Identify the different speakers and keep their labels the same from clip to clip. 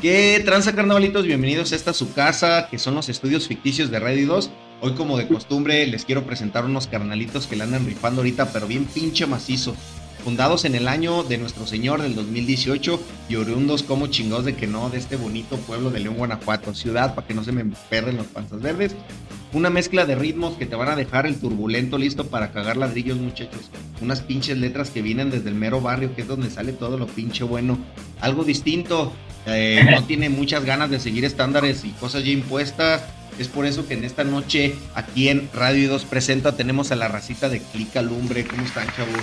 Speaker 1: ¿Qué tranza carnavalitos? Bienvenidos a esta su casa, que son los estudios ficticios de Radio 2. Hoy, como de costumbre, les quiero presentar unos carnalitos que le andan rifando ahorita, pero bien pinche macizo. Fundados en el año de nuestro Señor del 2018 y oriundos como chingados de que no, de este bonito pueblo de León, Guanajuato, ciudad, para que no se me perren los panzas verdes. Una mezcla de ritmos que te van a dejar el turbulento listo para cagar ladrillos, muchachos. Unas pinches letras que vienen desde el mero barrio, que es donde sale todo lo pinche bueno. Algo distinto, eh, no tiene muchas ganas de seguir estándares y cosas ya impuestas. Es por eso que en esta noche, aquí en Radio 2 Presenta, tenemos a la racita de Clica Lumbre. ¿Cómo están, chavos?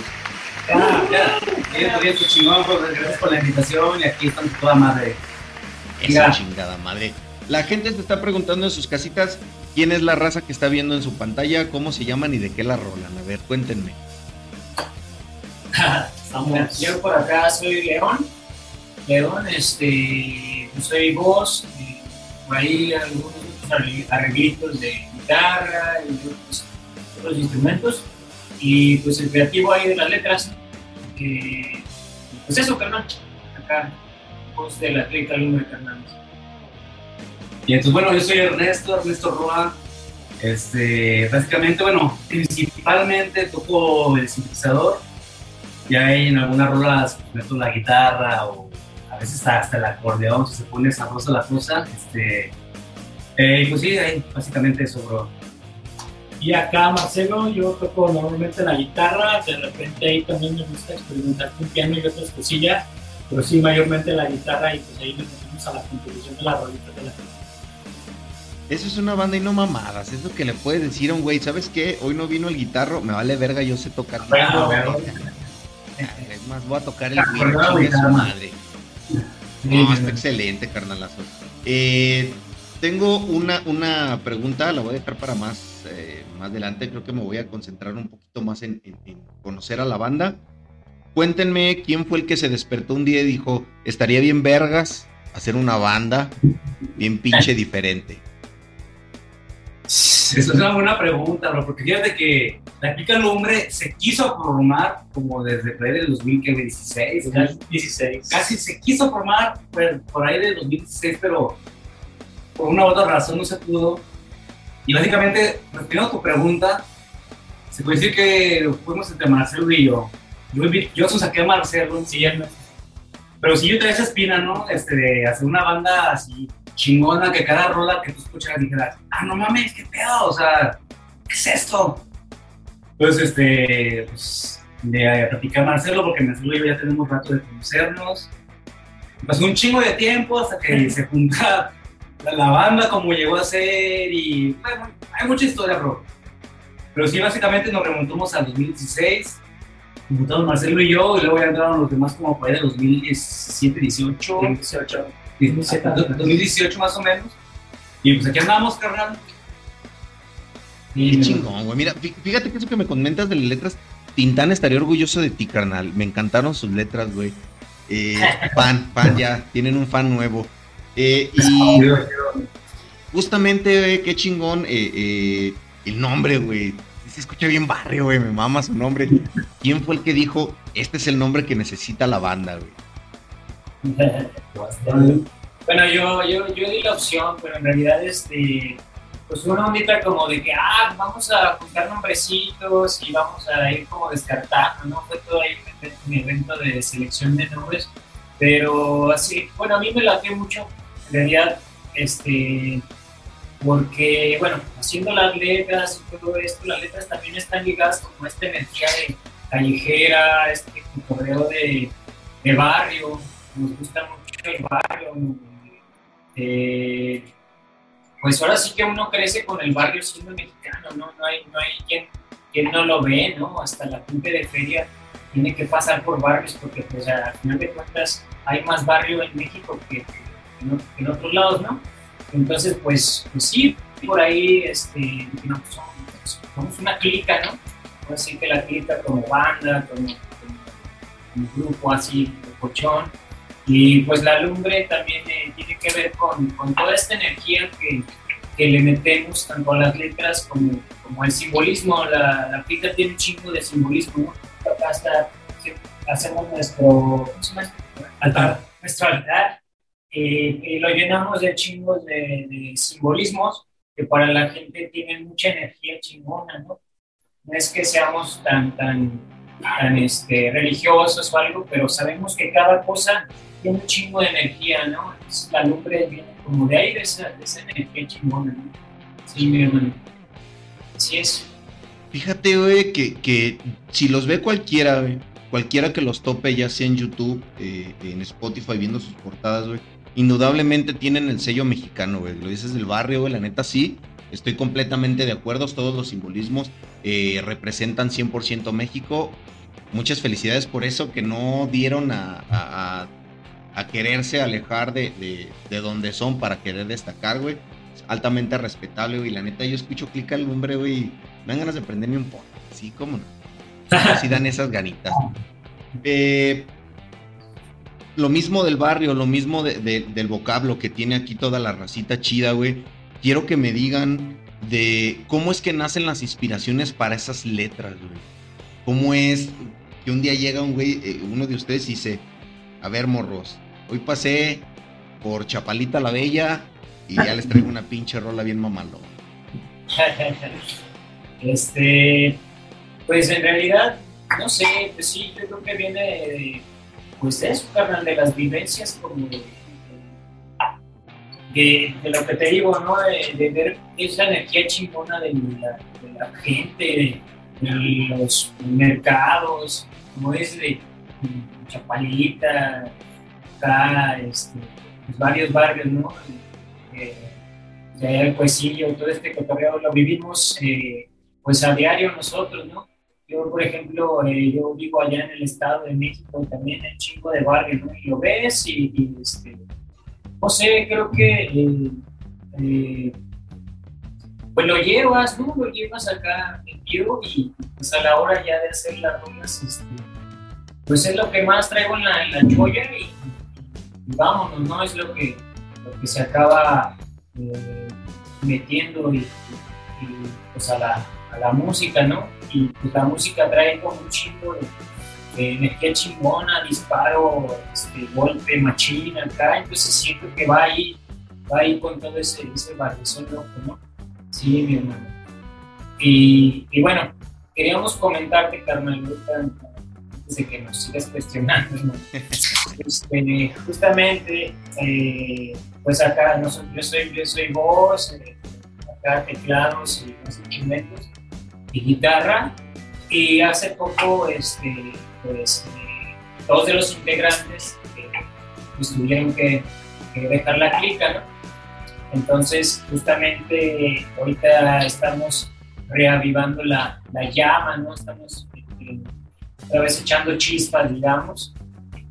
Speaker 2: Ah, ya, bien, bien, chingón, pues, gracias por la invitación y aquí están toda madre.
Speaker 1: Esa chingada madre. La gente se está preguntando en sus casitas quién es la raza que está viendo en su pantalla, cómo se llaman y de qué la rolan. A ver, cuéntenme.
Speaker 2: Estamos. Yo por acá soy León. León, este, soy voz, por ahí algunos arreglitos de guitarra y otros, instrumentos. Y pues el creativo ahí de las letras. Eh, pues eso, carnal. Acá, voz de la atleta Lumbre Fernández. Y entonces, bueno, yo soy Ernesto, Ernesto Roa. Este, básicamente, bueno, principalmente toco el sintetizador. Ya en algunas rolas meto la guitarra o a veces hasta el acordeón, si se pone sabrosa la cosa. Este, eh, pues sí, ahí básicamente eso, bro.
Speaker 3: Y acá, Marcelo, yo toco normalmente la guitarra, de repente ahí también me gusta experimentar con piano y otras cosillas, pero sí, mayormente la guitarra y pues ahí nos metemos a la composición de la rolita de la.
Speaker 1: Eso es una banda y no mamadas, es lo que le puedes decir a un güey, ¿sabes qué? Hoy no vino el guitarro, me vale verga, yo sé tocar.
Speaker 2: Bueno,
Speaker 1: es más, voy a tocar el güey, de su madre. No, está excelente, carnalazo. Eh, tengo una, una pregunta, la voy a dejar para más, eh, más adelante. Creo que me voy a concentrar un poquito más en, en, en, conocer a la banda. Cuéntenme quién fue el que se despertó un día y dijo: Estaría bien, vergas, hacer una banda bien pinche diferente.
Speaker 2: Esa es una buena pregunta, bro, porque fíjate que la Pica Lumbre se quiso formar como desde por ahí del 2016,
Speaker 3: casi 16.
Speaker 2: Casi se quiso formar por, por ahí del 2016, pero por una u otra razón no se pudo. Y básicamente, respondiendo a tu pregunta, se puede decir que fuimos entre Marcelo y yo. Yo, yo saqué a Marcelo, sí, pero si yo traía esa espina, ¿no? Este, de hacer una banda así chingona, que cada rola que tú escucharas dijeras, ah, no mames, qué pedo, o sea, ¿qué es esto? Entonces, este, pues, de platicar a Marcelo, porque Marcelo y yo ya tenemos rato de conocernos. Pasó un chingo de tiempo hasta que se junta la banda como llegó a ser y bueno, hay mucha historia, bro. Pero sí, básicamente nos remontamos al 2016, juntamos Marcelo y yo, y luego ya entraron los demás como para el 2017, 18,
Speaker 3: 18.
Speaker 2: 2018 más o menos. Y pues aquí andamos, carnal.
Speaker 1: Qué chingón, güey. Mira, fíjate que eso que me comentas de las letras, Tintán estaría orgulloso de ti, carnal. Me encantaron sus letras, güey. Eh, fan, fan ya, tienen un fan nuevo. Eh, y justamente, qué chingón eh, eh, el nombre, güey. Se escucha bien barrio, güey, me mama su nombre. ¿Quién fue el que dijo, este es el nombre que necesita la banda, güey?
Speaker 3: bueno, yo, yo, yo di la opción, pero en realidad, este, pues una ondita como de que, ah, vamos a buscar nombrecitos y vamos a ir como descartando, ¿no? Fue todo ahí un evento de selección de nombres, pero así, bueno, a mí me latió mucho en realidad, este, porque, bueno, haciendo las letras y todo esto, las letras también están ligadas como a esta energía de callejera, este correo de, de, barrio, nos gusta mucho el barrio. Eh, pues ahora sí que uno crece con el barrio siendo mexicano, ¿no? No hay, no hay quien, quien no lo ve, ¿no? Hasta la gente de feria tiene que pasar por barrios porque, pues, al final de cuentas, hay más barrio en México que en, en otros lados, ¿no? Entonces, pues, pues sí, por ahí este, somos, una clica, ¿no? Así que la clica como banda, como, como grupo así, cochón. Y pues la lumbre también eh, tiene que ver con, con, toda esta energía que, que, le metemos tanto a las letras como, como el simbolismo. La, la clica tiene un chingo de simbolismo, ¿no? Acá está, hacemos nuestro, ¿cómo se llama?
Speaker 2: Altar.
Speaker 3: Nuestro altar y lo llenamos de chingos de, simbolismos que para la gente tienen mucha energía chingona, ¿no? No es que seamos tan, tan, tan este, religiosos o algo, pero sabemos que cada cosa tiene un chingo de energía, ¿no? la lumbre viene como de ahí, de esa, esa energía chingona, ¿no? Sí, mi hermano. Así es.
Speaker 1: Fíjate, güey, que, que si los ve cualquiera, güey, cualquiera que los tope, ya sea en YouTube, eh, en Spotify, viendo sus portadas, güey, indudablemente tienen el sello mexicano, güey. Lo dices del barrio, güey, la neta sí. Estoy completamente de acuerdo, todos los simbolismos eh, representan 100% México. Muchas felicidades por eso, que no dieron a, quererse alejar de, de, donde son para querer destacar, güey. altamente respetable, güey. La neta, yo escucho clic al lumbre, güey. Me dan ganas de prenderme un poco. Sí, cómo no. Así dan esas ganitas. Eh, lo mismo del barrio, lo mismo del vocablo que tiene aquí toda la racita chida, güey. Quiero que me digan de cómo es que nacen las inspiraciones para esas letras, güey. ¿Cómo es que un día llega un güey, eh, uno de ustedes y dice, a ver, morros, hoy pasé por Chapalita la Bella y ya les traigo una pinche rola bien mamalón.
Speaker 3: este, pues en realidad, no sé, pues sí, yo creo que viene de pues eso, carnal, de las vivencias como de, de, lo que te digo, ¿no? De, ver esa energía chingona de la, gente, de, los mercados, como es de Chapalita, este, pues varios barrios, ¿no? Eh, de el Cuecillo, todo este cotorreo lo vivimos eh, pues a diario nosotros, ¿no? Yo, por ejemplo, eh, yo vivo allá en el Estado de México y también en chingo de barrio, ¿no? Y lo ves y, este, no sé, creo que eh, pues lo llevas, ¿no? Lo llevas acá metido y pues a la hora ya de hacer las ruedas, este, pues es lo que más traigo en la, en la cholla y, vámonos, ¿no? Es lo que, lo que se acaba metiendo y, pues a la, a la música, ¿no? y pues la música trae como un chingo de, energía chingona, disparo, este, golpe, machina acá, entonces siento que va ahí, va ahí con todo ese, ese barrizón loco, ¿no? Sí, mi hermano. Y, y bueno, queríamos comentarte, carnal, de que nos sigas cuestionando, este, justamente, eh, pues acá yo, soy, yo soy voz, eh, acá teclados y instrumentos, y guitarra. Y hace poco, este, pues, eh, dos de los integrantes pues, tuvieron que, dejar la clica, ¿no? Entonces, justamente ahorita estamos reavivando la, la llama, ¿no? Estamos otra vez echando chispas, digamos,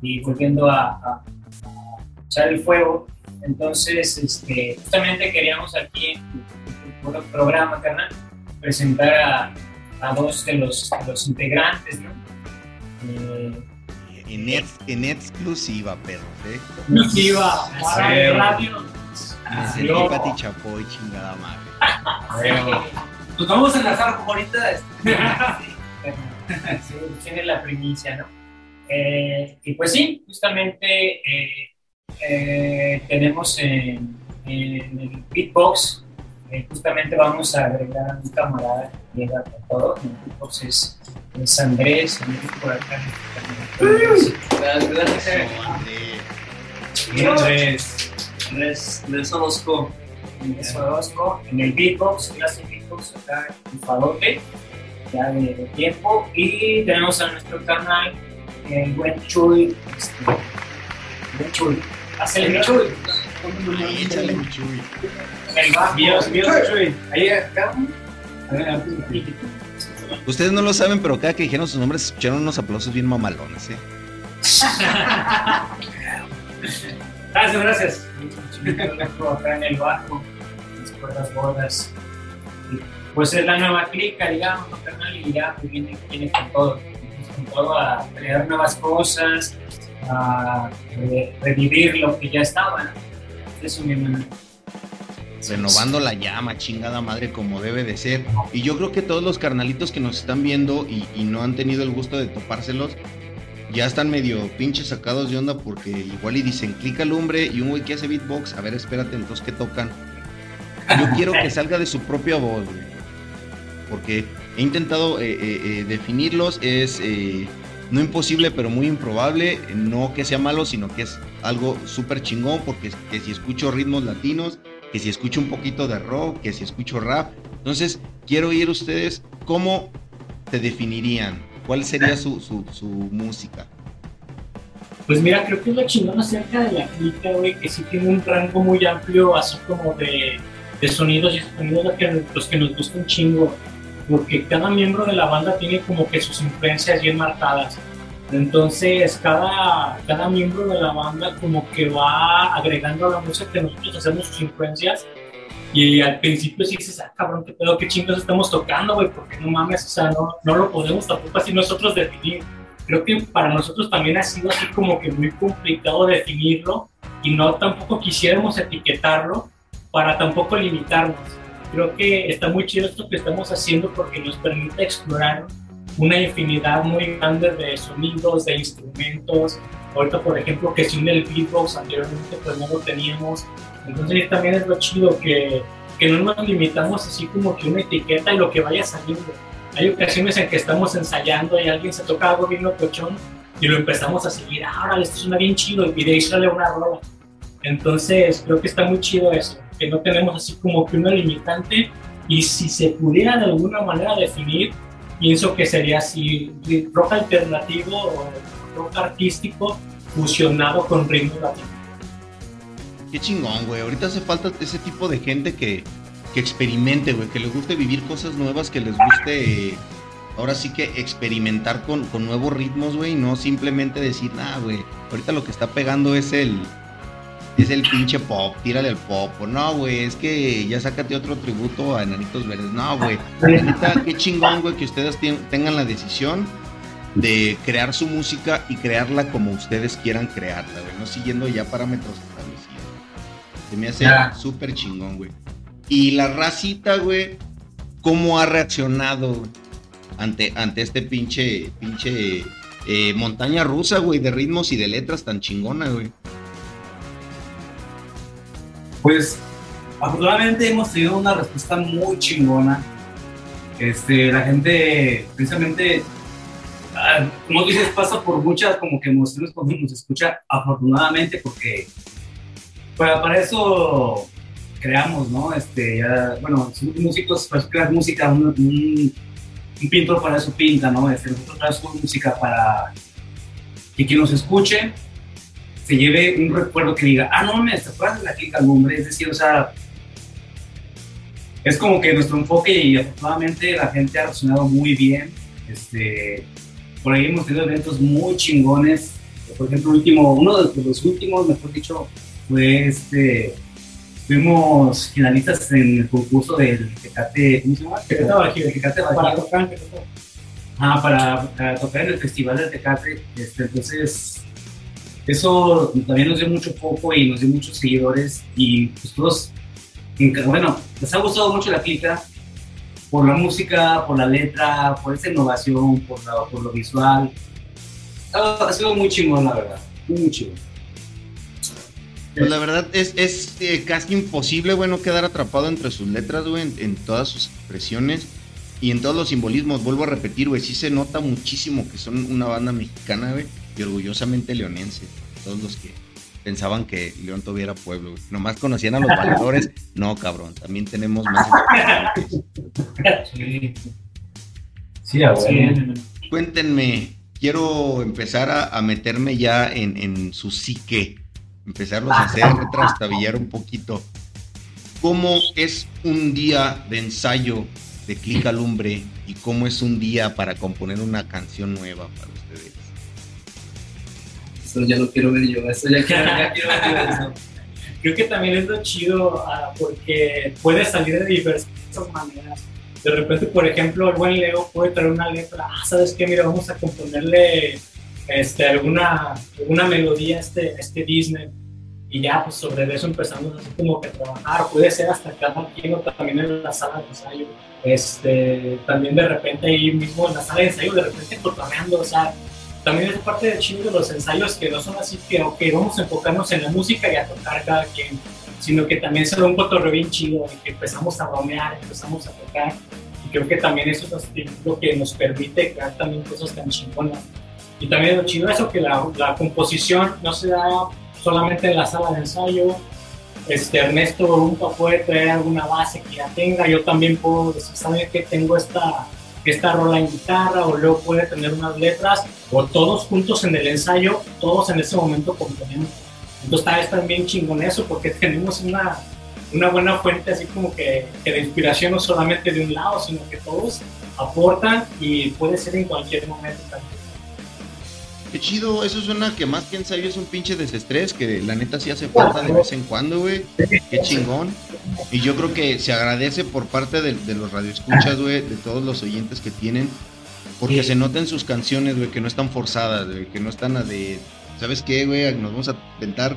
Speaker 3: y volviendo a, a, echar el fuego. Entonces, este, justamente queríamos aquí en el programa, carnal, presentar a, a dos de los, los integrantes, ¿no?
Speaker 1: Eh, en, en, exclusiva, perros, ¿eh?
Speaker 3: Exclusiva, radio.
Speaker 1: Necesito Pati Chapoy, chingada madre.
Speaker 2: Nos vamos a enlazar ahorita.
Speaker 3: sí, tiene la primicia, ¿no? Eh, y pues sí, justamente eh, eh, tenemos en, en el beatbox eh, justamente vamos a agregar a un camarada que llega con todo. Entonces es Andrés, por acá.
Speaker 2: Gracias, gracias. Andrés. Andrés, Andrés Orozco.
Speaker 3: Andrés Orozco, en el beatbox, clase beatbox acá en Fadote, ya de, tiempo. Y tenemos a nuestro canal, el buen Chuy. Este, buen Chuy. Hace el Chuy.
Speaker 1: Échale Chuy. Ustedes no lo saben, pero cada que dijeron sus nombres escucharon unos aplausos bien mamalones, ¿eh?
Speaker 3: gracias, gracias. acá en el barco, las cuerdas gordas. Pues es la nueva clica, digamos, ¿no, carnal? Y ya viene, viene con todo, con todo a crear nuevas cosas, a revivir lo que ya estaba, ¿no? Eso, mi hermano
Speaker 1: renovando la llama, chingada madre, como debe de ser. Y yo creo que todos los carnalitos que nos están viendo y, no han tenido el gusto de topárselos, ya están medio pinches sacados de onda porque igual y dicen clic alumbre y un güey que hace beatbox, a ver, espérate, entonces ¿qué tocan? Yo quiero que salga de su propia voz, güey. Porque he intentado eh, eh, eh, definirlos, es no imposible, pero muy improbable. No que sea malo, sino que es algo súper chingón, porque que si escucho ritmos latinos, que si escucho un poquito de rock, que si escucho rap. Entonces, quiero oír ustedes cómo te definirían, cuál sería su, su, música.
Speaker 4: Pues mira, creo que es lo chingón acerca de la crítica, güey, que sí tiene un rango muy amplio, así como de, de sonidos y sonidos los que, los que nos gustan chingo porque cada miembro de la banda tiene como que sus influencias bien marcadas. Entonces, cada, cada miembro de la banda como que va agregando a la música que nosotros hacemos sus influencias. Y al principio sí dices, ah, cabrón, qué pedo, qué chingos estamos tocando, güey, porque no mames, o sea, no, no lo podemos tampoco así nosotros definir. Creo que para nosotros también ha sido así como que muy complicado definirlo y no tampoco quisiéramos etiquetarlo para tampoco limitarnos creo que está muy chido esto que estamos haciendo porque nos permite explorar una infinidad muy grande de sonidos, de instrumentos. Ahorita, por ejemplo, que sin el beatbox anteriormente pues no lo teníamos. Entonces también es lo chido que, que no nos limitamos así como que una etiqueta y lo que vaya saliendo. Hay ocasiones en que estamos ensayando y alguien se toca algo bien locochón y lo empezamos a seguir. Ahora esto suena bien chido y de ahí sale una rola. Entonces creo que está muy chido eso que no tenemos así como que una limitante y si se pudiera de alguna manera definir, pienso que sería así rock alternativo o rock artístico fusionado con ritmo latino.
Speaker 1: Qué chingón, güey. Ahorita hace falta ese tipo de gente que, que experimente, güey, que les guste vivir cosas nuevas, que les guste ahora sí que experimentar con, con nuevos ritmos, güey, no simplemente decir, nada, güey, ahorita lo que está pegando es el, es el pinche pop, tírale al pop. No, güey, es que ya sácate otro tributo a Enanitos Verdes. No, güey. Neta, qué chingón, güey, que ustedes tengan la decisión de crear su música y crearla como ustedes quieran crearla, güey. No siguiendo ya parámetros establecidos. Se me hace súper chingón, güey. Y la racita, güey, ¿cómo ha reaccionado ante, ante este pinche, pinche eh, montaña rusa, güey, de ritmos y de letras tan chingona, güey?
Speaker 2: Pues afortunadamente hemos tenido una respuesta muy chingona. Este, la gente, precisamente, ah, como dices, pasa por muchas como que emociones cuando nos escucha, afortunadamente, porque para, para eso creamos, ¿no? Este, bueno, somos músicos, para pues, crear música, un, un, pintor para eso pinta, ¿no? Este, nosotros creamos música para que quien nos escuche se lleve un recuerdo que diga, ah, no, me ¿te acuerdas de la clica hombre? Es decir, o sea, es como que nuestro enfoque y afortunadamente la gente ha reaccionado muy bien. Este, por ahí hemos tenido eventos muy chingones. Por ejemplo, último, uno de los últimos, mejor dicho, fue este, fuimos finalistas en el concurso del Tecate, ¿cómo se llama? Tecate Tecate Para tocar. Ah, para, para, tocar en el Festival del Tecate. Este, entonces, eso también nos dio mucho foco y nos dio muchos seguidores y pues todos, bueno, les ha gustado mucho la clica por la música, por la letra, por esa innovación, por, por lo visual. Ha, sido muy chingón, la verdad, muy chingón.
Speaker 1: Pues la verdad es, es eh, casi imposible, güey, no quedar atrapado entre sus letras, güey, en, en, todas sus expresiones y en todos los simbolismos. Vuelvo a repetir, güey, sí se nota muchísimo que son una banda mexicana, güey y orgullosamente leonense. Todos los que pensaban que León tuviera pueblo, nomás conocían a los valedores. No, cabrón, también tenemos más.
Speaker 2: Sí,
Speaker 1: sí, Cuéntenme, quiero empezar a, meterme ya en, su psique, empezarlos a hacer trastabillar un poquito. ¿Cómo es un día de ensayo de Clic Alumbre y cómo es un día para componer una canción nueva para ustedes?
Speaker 2: ya lo quiero ver yo, eso ya quiero, ver
Speaker 4: eso. Creo que también es lo chido ah, porque puede salir de diversas maneras. De repente, por ejemplo, el buen Leo puede traer una letra, ah, ¿sabes qué? Mira, vamos a componerle este, alguna, alguna melodía a este, este Disney y ya pues sobre eso empezamos así como que a trabajar, puede ser hasta cada quien también en la sala de ensayo, este, también de repente ahí mismo en la sala de ensayo, de repente cotorreando, o sea, también es parte del chino de los ensayos que no son así que, vamos a enfocarnos en la música y a tocar cada quien, sino que también se da un cotorreo bien chido en que empezamos a bromear, empezamos a tocar. Y creo que también eso es lo que nos permite crear también cosas tan chingonas. Y también lo chido es eso, que la, la composición no se da solamente en la sala de ensayo, este, Ernesto nunca puede traer alguna base que ya tenga, yo también puedo decir, ¿saben que tengo esta, esta rola en guitarra? O luego puede tener unas letras, o todos juntos en el ensayo, todos en ese momento componemos. Entonces está también chingón eso, porque tenemos una, una buena fuente así como que, que de inspiración no solamente de un lado, sino que todos aportan y puede ser en cualquier momento también.
Speaker 1: Qué chido, eso suena que más que ensayo es un pinche desestrés, que la neta sí hace falta de vez en cuando, güey. Qué chingón. Y yo creo que se agradece por parte de, los radioescuchas, güey, de todos los oyentes que tienen, porque se notan sus canciones, güey, que no están forzadas, güey, que no están a de, ¿sabes qué, güey? Nos vamos a intentar.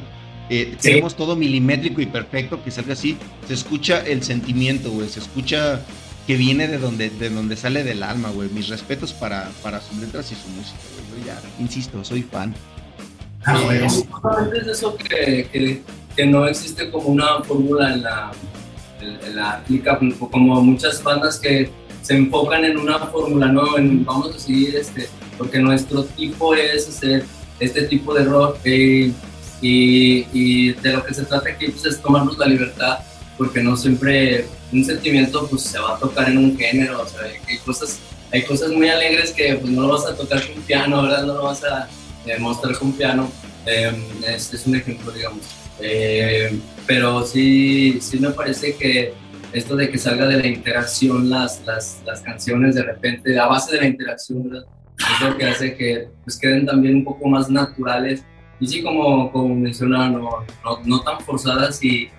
Speaker 1: Eh, Tenemos todo milimétrico y perfecto, que salga así. Se escucha el sentimiento, güey, se escucha que viene de donde, de donde sale del alma, güey. Mis respetos para, para sus letras y su música, güey. Yo ya, insisto, soy fan.
Speaker 5: Ah, es eso que, que, no existe como una fórmula en la, en, la como muchas bandas que se enfocan en una fórmula, ¿no? En, vamos a seguir este, porque nuestro tipo es hacer este tipo de rock eh, y, y, de lo que se trata aquí pues, es tomarnos la libertad porque no siempre un sentimiento pues se va a tocar en un género, o sea, hay cosas, hay cosas muy alegres que pues no lo vas a tocar con piano, ¿verdad? No lo vas a mostrar con piano, eh, es, es, un ejemplo, digamos. Eh, pero sí, sí me parece que esto de que salga de la interacción las, las, las canciones de repente, a base de la interacción, ¿verdad? es lo que hace que pues, queden también un poco más naturales y sí, como, como mencionaba, no, no, no tan forzadas y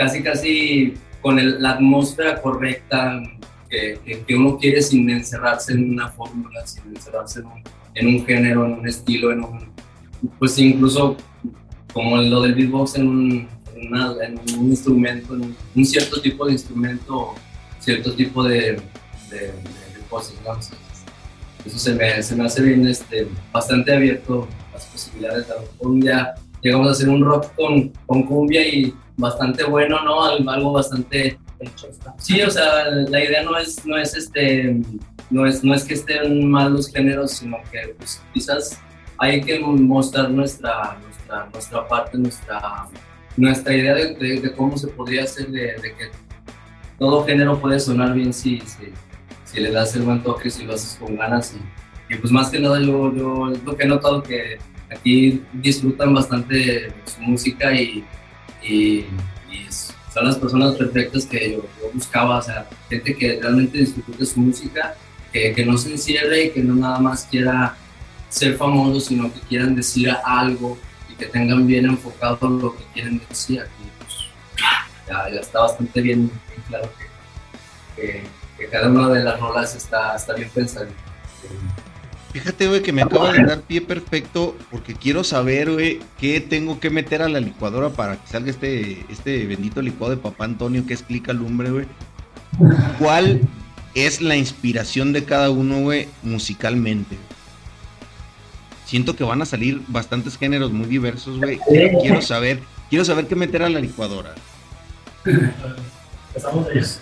Speaker 5: casi, casi con la atmósfera correcta que, que, uno quiere sin encerrarse en una fórmula, sin encerrarse en un, en un, género, en un estilo, en un, pues incluso como lo del beatbox en un, en, un instrumento, en un, cierto tipo de instrumento, cierto tipo de, de, cosas, digamos. Eso se me, se me hace bien, este, bastante abierto las posibilidades. A lo mejor un día llegamos a hacer un rock con, con cumbia y bastante bueno, ¿no? Algo bastante... Sí, o sea, la idea no es, no es este, no es, no es que estén mal los géneros, sino que pues, quizás hay que mostrar nuestra, nuestra, nuestra parte, nuestra, nuestra idea de, de, cómo se podría hacer, de, que todo género puede sonar bien si, si, si, le das el buen toque, si lo haces con ganas. Y, y pues más que nada yo, yo lo que he notado que aquí disfrutan bastante su música y y, son las personas perfectas que yo, buscaba, o sea, gente que realmente disfrute su música, que, que, no se encierre y que no nada más quiera ser famoso, sino que quieran decir algo y que tengan bien enfocado lo que quieren decir. Aquí, pues, ya, está bastante bien, claro que, que, cada una de las rolas está, está bien pensada.
Speaker 1: Fíjate, güey, que me acaba de dar pie perfecto porque quiero saber, güey, qué tengo que meter a la licuadora para que salga este, este bendito licuado de papá Antonio que es Clica Lumbre, güey. ¿Cuál es la inspiración de cada uno, güey, musicalmente? Siento que van a salir bastantes géneros muy diversos, güey. Quiero saber, quiero saber qué meter a la licuadora. Empezamos ellos.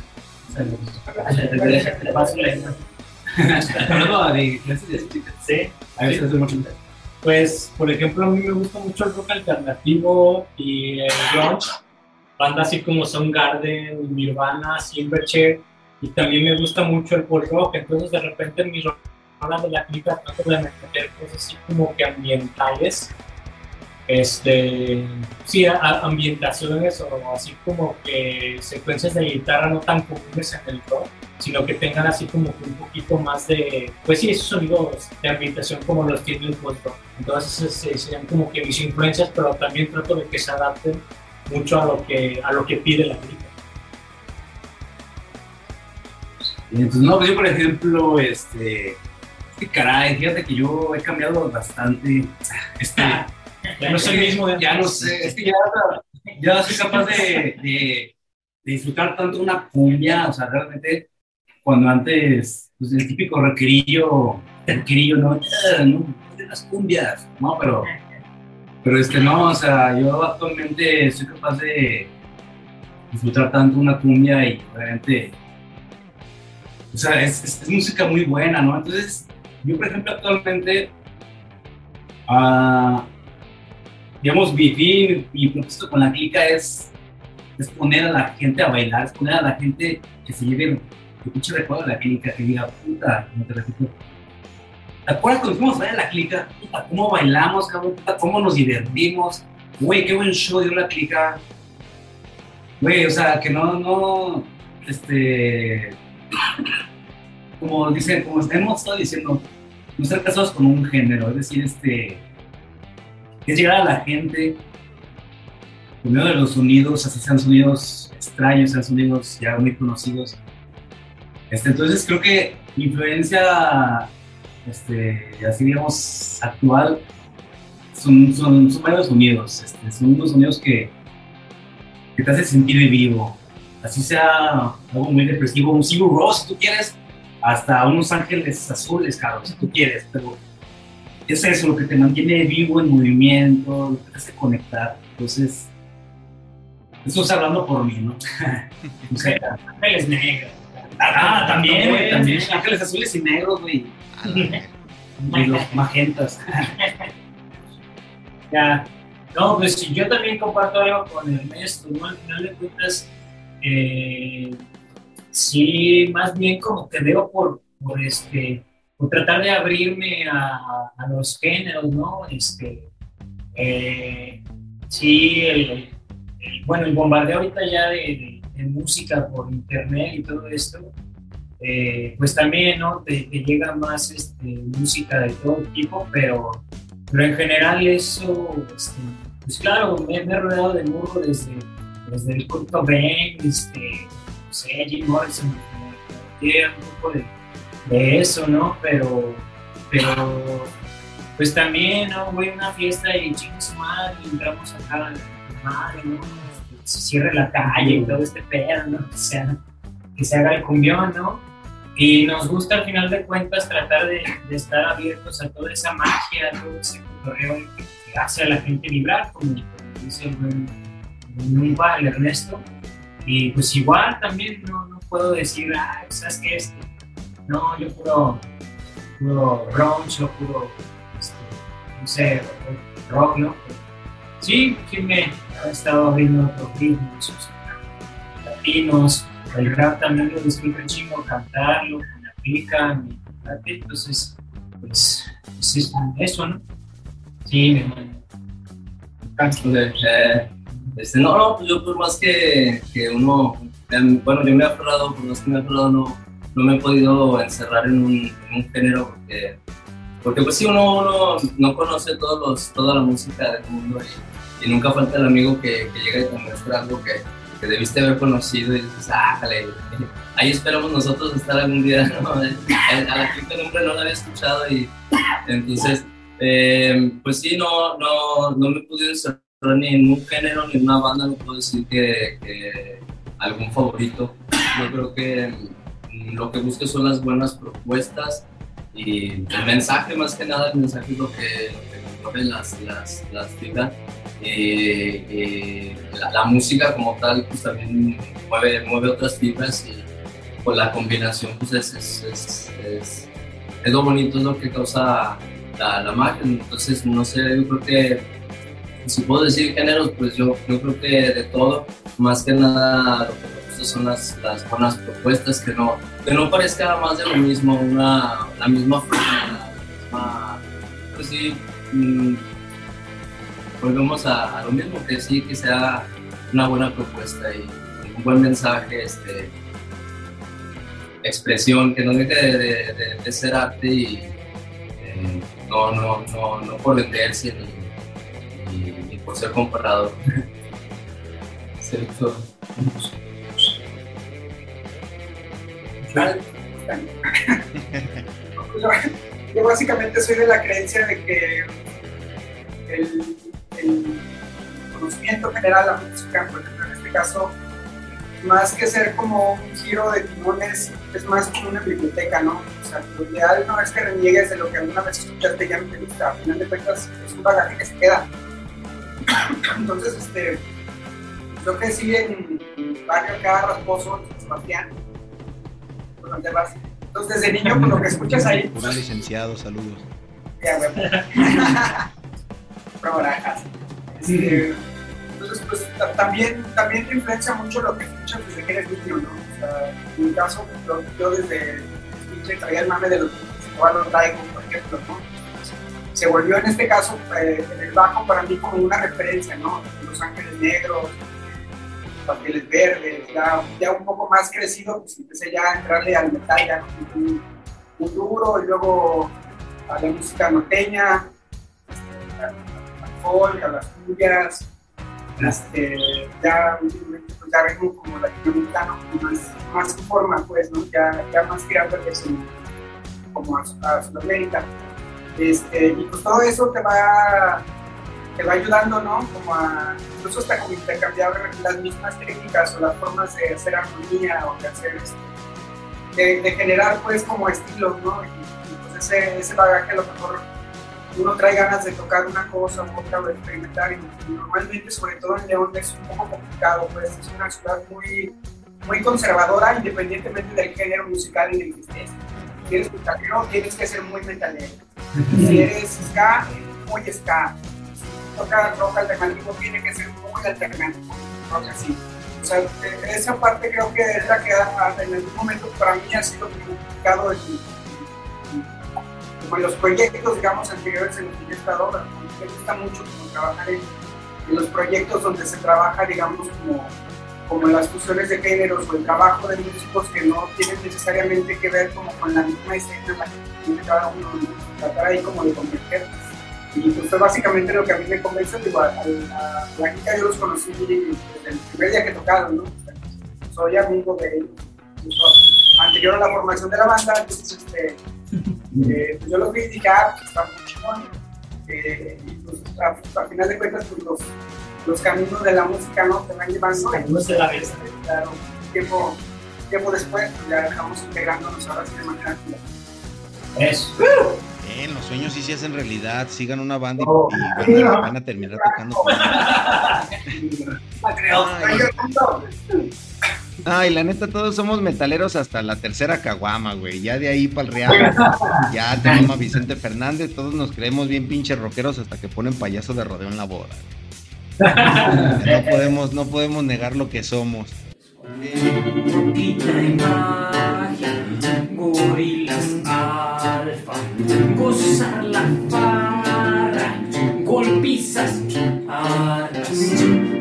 Speaker 4: Pues, por ejemplo, a mí me gusta mucho el rock alternativo y el grunge. Bandas así como Soundgarden, Nirvana, Silverchair. Y también me gusta mucho el pop rock. Entonces, de repente, en mis rolas de la clínica trato de meter cosas así como que ambientales este, sí, ambientaciones o así como que secuencias de guitarra no tan comunes en el rock, sino que tengan así como un poquito más de, pues sí, esos sonidos de ambientación como los tiene el post-rock. Entonces serían como que mis influencias, pero también trato de que se adapten mucho a lo que, a lo que pide la crítica.
Speaker 2: Entonces, no, pues yo por ejemplo, este, este caray, fíjate que yo he cambiado bastante, este,
Speaker 4: ya no soy el mismo.
Speaker 2: ya no sé, es que ya, ya soy capaz de, de, disfrutar tanto una cumbia, o sea, realmente cuando antes, pues el típico requerillo, requerillo, no, "Ah, no, de las cumbias, no, pero, pero este no, o sea, yo actualmente soy capaz de disfrutar tanto una cumbia y realmente, o sea, es, es- es música muy buena, ¿no? Entonces, yo por ejemplo actualmente, ah, digamos, vivir mi propósito con la clica es, es poner a la gente a bailar, es poner a la gente que se lleve el pinche recuerdo de la clica, que diga, puta, como te repito, ¿te acuerdas cuando fuimos a la clica? Puta, cómo bailamos, cabrón, puta, cómo nos divertimos, güey, qué buen show dio la clica. Güey, o sea, que no, no, este, como dicen, como hemos estado diciendo, no estar casados con un género, es decir, este, es llegar a la gente por medio de los sonidos, así sean sonidos extraños, sean sonidos ya muy conocidos. Este, entonces creo que influencia, este, así digamos, actual, son, son, son varios sonidos, este, son unos sonidos que, te hacen sentir vivo, así sea algo muy depresivo, un Sigur Rós, si tú quieres, hasta unos ángeles azules, cabrón, si tú quieres, pero es eso lo que te mantiene vivo en movimiento, lo que te hace conectar. Entonces, eso es hablando por mí, ¿no? O sea,
Speaker 3: Ángeles negros.
Speaker 2: Ah, también, güey, también. Ángeles azules y negros, güey. Y los magentas.
Speaker 3: Ya. No, pues yo también comparto algo con Ernesto, ¿no? Al final de cuentas, eh, sí, más bien como que veo por, por este, por tratar de abrirme a, a los géneros, ¿no? Este, eh, sí, el, el- bueno, el bombardeo ahorita ya de, de- música por internet y todo esto, eh, pues también, ¿no? Te, llega más este, música de todo tipo, pero pero en general eso, este, pues claro, me, me he rodeado de murro desde, desde el Kurt Cobain, este, no sé, Jim Morrison, un poco de, eso, ¿no? Pero, pero, pues también, ¿no? Voy a una fiesta y chingos su madre, entramos acá madre, ¿no? Se cierre la calle y todo este pedo, ¿no? Que se haga, el cumbión, ¿no? Y nos gusta al final de cuentas tratar de, estar abiertos a toda esa magia, a todo ese cotorreo que, hace a la gente vibrar, como, dice el buen, Ernesto. Y pues igual también no, puedo decir, ah, ¿sabes qué? Este, no, yo puro, puro grunge o puro, este, rock, ¿no? Sí, sí me he estado abriendo otros ritmos, o sea, latinos, el rap también lo disfruto chingo cantarlo, me aplican, me entonces, pues, pues es eso, ¿no? Sí, hermano.
Speaker 5: Eh, este, no, no, pues yo por más que, que uno, em, bueno, yo me he aferrado, por más que me he aferrado, no, no me he podido encerrar en un, en un género porque, porque pues sí, uno, uno no conoce todos los, toda la música del mundo y, nunca falta el amigo que, que llega y te muestra algo que, que debiste haber conocido y dices, ah, jale, ahí esperamos nosotros estar algún día. A la quinta nombre no la había escuchado y entonces, eh, pues sí, no, no, no me pude encerrar ni en un género ni en una banda, no puedo decir que, algún favorito. Yo creo que mm, lo que busco son las buenas propuestas y el mensaje, más que nada, el mensaje es lo que mueve las, las, las fibras. Eh, eh, la, la música como tal pues también mueve, mueve otras fibras y pues la combinación pues es, es, es, lo bonito, lo que causa la, la magia. Entonces, no sé, yo creo que si puedo decir géneros, pues yo, yo creo que de todo, más que nada lo que me son las, las buenas propuestas, que no, que no parezca más de lo mismo, una, la misma forma, la misma, pues sí, volvemos a, a, lo mismo, que sí, que sea una buena propuesta y un buen mensaje, este, expresión, que no deje de, de, de, de ser arte y eh, no, no, no, no por venderse ni, ni, ni por ser comparado. ¿Cierto?
Speaker 6: Yo básicamente soy de la creencia de que el, conocimiento general, la música, por ejemplo, en este caso, más que ser como un giro de timones, es más como una biblioteca, ¿no? O sea, lo ideal no es que reniegues de lo que alguna vez escuchaste ya no te gusta. Al final de cuentas, es un bagaje que se queda. Entonces, este, yo crecí en el barrio acá, Rasposo, San Sebastián, vas. Entonces, desde niño, con lo que escuchas ahí,
Speaker 1: Puro licenciado, saludos.
Speaker 6: ya, güey. Este, entonces, pues ta- también, también te influencia mucho lo que escuchas desde que eres niño, ¿no? O sea, en mi caso, yo, yo desde pinche traía el mame de los igual lo traigo, por ejemplo, ¿no? Se volvió en este caso, eh, en el bajo, para mí como una referencia, ¿no? Los Ángeles Negros, Papeles Verdes, ya, ya un poco más crecido, pues empecé ya a entrarle al metal, ya un, un duro, y luego a la música norteña, este, al folk, a las cumbias, este, ya últimamente pues ya vengo como latinoamericano, más, más en forma, pues, ¿no? Ya, ya más tirando como a, a Sudamérica. Este, y pues todo eso te va, te va ayudando, ¿no? Como a, incluso hasta como intercambiar las mismas técnicas o las formas de hacer armonía o de hacer, este, de, de generar pues como estilos, ¿no? Y, y, pues ese, ese bagaje a lo mejor uno trae ganas de tocar una cosa u otra o de experimentar y normalmente sobre todo en León es un poco complicado, pues es una ciudad muy, muy conservadora independientemente del género musical en el que estés. Si eres metalero, tienes que ser muy metalero. Si eres ska, muy ska. Si tocas rock alternativo, tiene que ser muy alternativo. Rock. O sea, eh, esa parte creo que es la que en algún momento para mí ha sido complicado en, en- los proyectos, digamos, anteriores en los que he estado, me gusta mucho como trabajar en, en los proyectos donde se trabaja, digamos, como, como en las fusiones de géneros o el trabajo de músicos que no tienen necesariamente que ver como con la misma escena en la que cada uno, ¿no? tratar ahí como de converger. Y pues fue básicamente lo que a mí me convence, digo, a, a, a la Jica yo los conocí desde el primer día que tocaron, ¿no? Soy amigo de ellos, incluso anterior a la formación de la banda, entonces este, eh, pues yo los vi y dije, ah, pues está muy chingón. Eh, y pues a- al final de cuentas, pues los, los caminos de la música no te van llevando.
Speaker 3: No se la ves.
Speaker 6: Claro, tiempo, tiempo después, pues ya dejamos integrándonos ahora sí de manera activa.
Speaker 3: Eso.
Speaker 1: Bien, los sueños sí se hacen realidad. Sigan una banda y,
Speaker 6: Oh.
Speaker 1: y van, a, van a terminar tocando. Ay, Ay, la neta, todos somos metaleros hasta la tercera caguama, güey. Ya de ahí para el real. Ya te llama Vicente Fernández. Todos nos creemos bien pinches rockeros hasta que ponen payaso de rodeo en la boda. No podemos, no podemos negar lo que somos.
Speaker 7: Gordita de magia, gorilas alfa, gozar la farra, golpizas, arras,